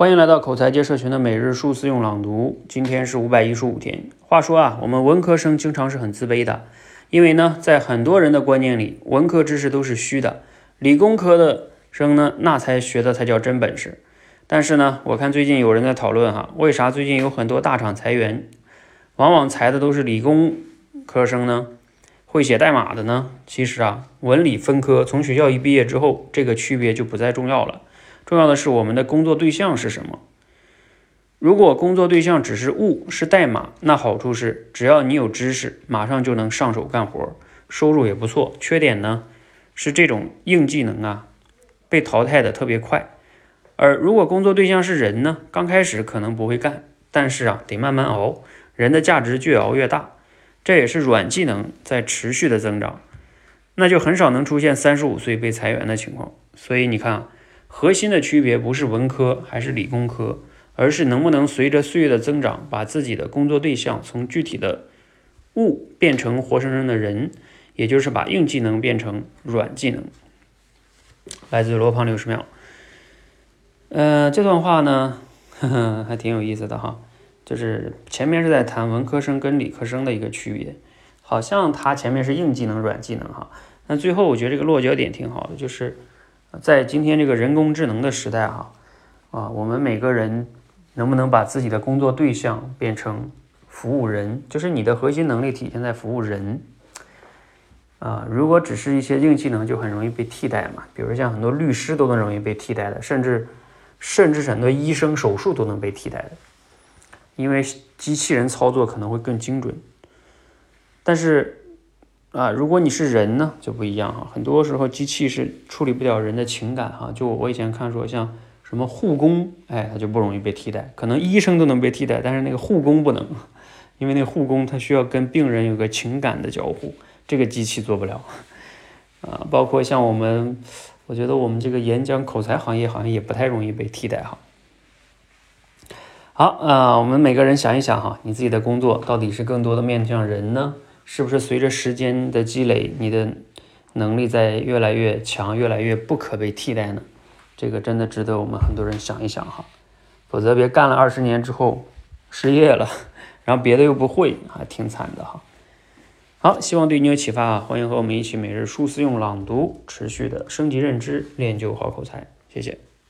欢迎来到口才界社群的每日数字用朗读。今天是五百一十五天。话说啊，我们文科生经常是很自卑的，因为呢，在很多人的观念里，文科知识都是虚的，理工科的生呢，那才学的才叫真本事。但是呢，我看最近有人在讨论哈，为啥最近有很多大厂裁员，往往裁的都是理工科生呢？会写代码的呢？其实啊，文理分科，从学校一毕业之后，这个区别就不再重要了。重要的是我们的工作对象是什么？如果工作对象只是物，是代码，那好处是只要你有知识，马上就能上手干活，收入也不错。缺点呢，是这种硬技能啊，被淘汰的特别快。而如果工作对象是人呢，刚开始可能不会干，但是啊，得慢慢熬。人的价值越熬越大，这也是软技能在持续的增长，那就很少能出现三十五岁被裁员的情况。所以你看。核心的区别不是文科还是理工科，而是能不能随着岁月的增长，把自己的工作对象从具体的物变成活生生的人，也就是把硬技能变成软技能。来自罗胖六十秒。呃，这段话呢，呵呵，还挺有意思的哈。就是前面是在谈文科生跟理科生的一个区别，好像他前面是硬技能、软技能哈。那最后我觉得这个落脚点挺好的，就是。在今天这个人工智能的时代，哈啊，我们每个人能不能把自己的工作对象变成服务人？就是你的核心能力体现在服务人啊。如果只是一些硬技能，就很容易被替代嘛。比如像很多律师都能容易被替代的，甚至甚至很多医生手术都能被替代的，因为机器人操作可能会更精准。但是。啊，如果你是人呢，就不一样哈。很多时候机器是处理不了人的情感哈。就我以前看说，像什么护工，哎，他就不容易被替代。可能医生都能被替代，但是那个护工不能，因为那护工他需要跟病人有个情感的交互，这个机器做不了。啊，包括像我们，我觉得我们这个演讲口才行业好像也不太容易被替代哈。好啊，我们每个人想一想哈，你自己的工作到底是更多的面向人呢？是不是随着时间的积累，你的能力在越来越强，越来越不可被替代呢？这个真的值得我们很多人想一想哈，否则别干了二十年之后失业了，然后别的又不会，还挺惨的哈。好，希望对你有启发啊！欢迎和我们一起每日数思用朗读，持续的升级认知，练就好口才。谢谢。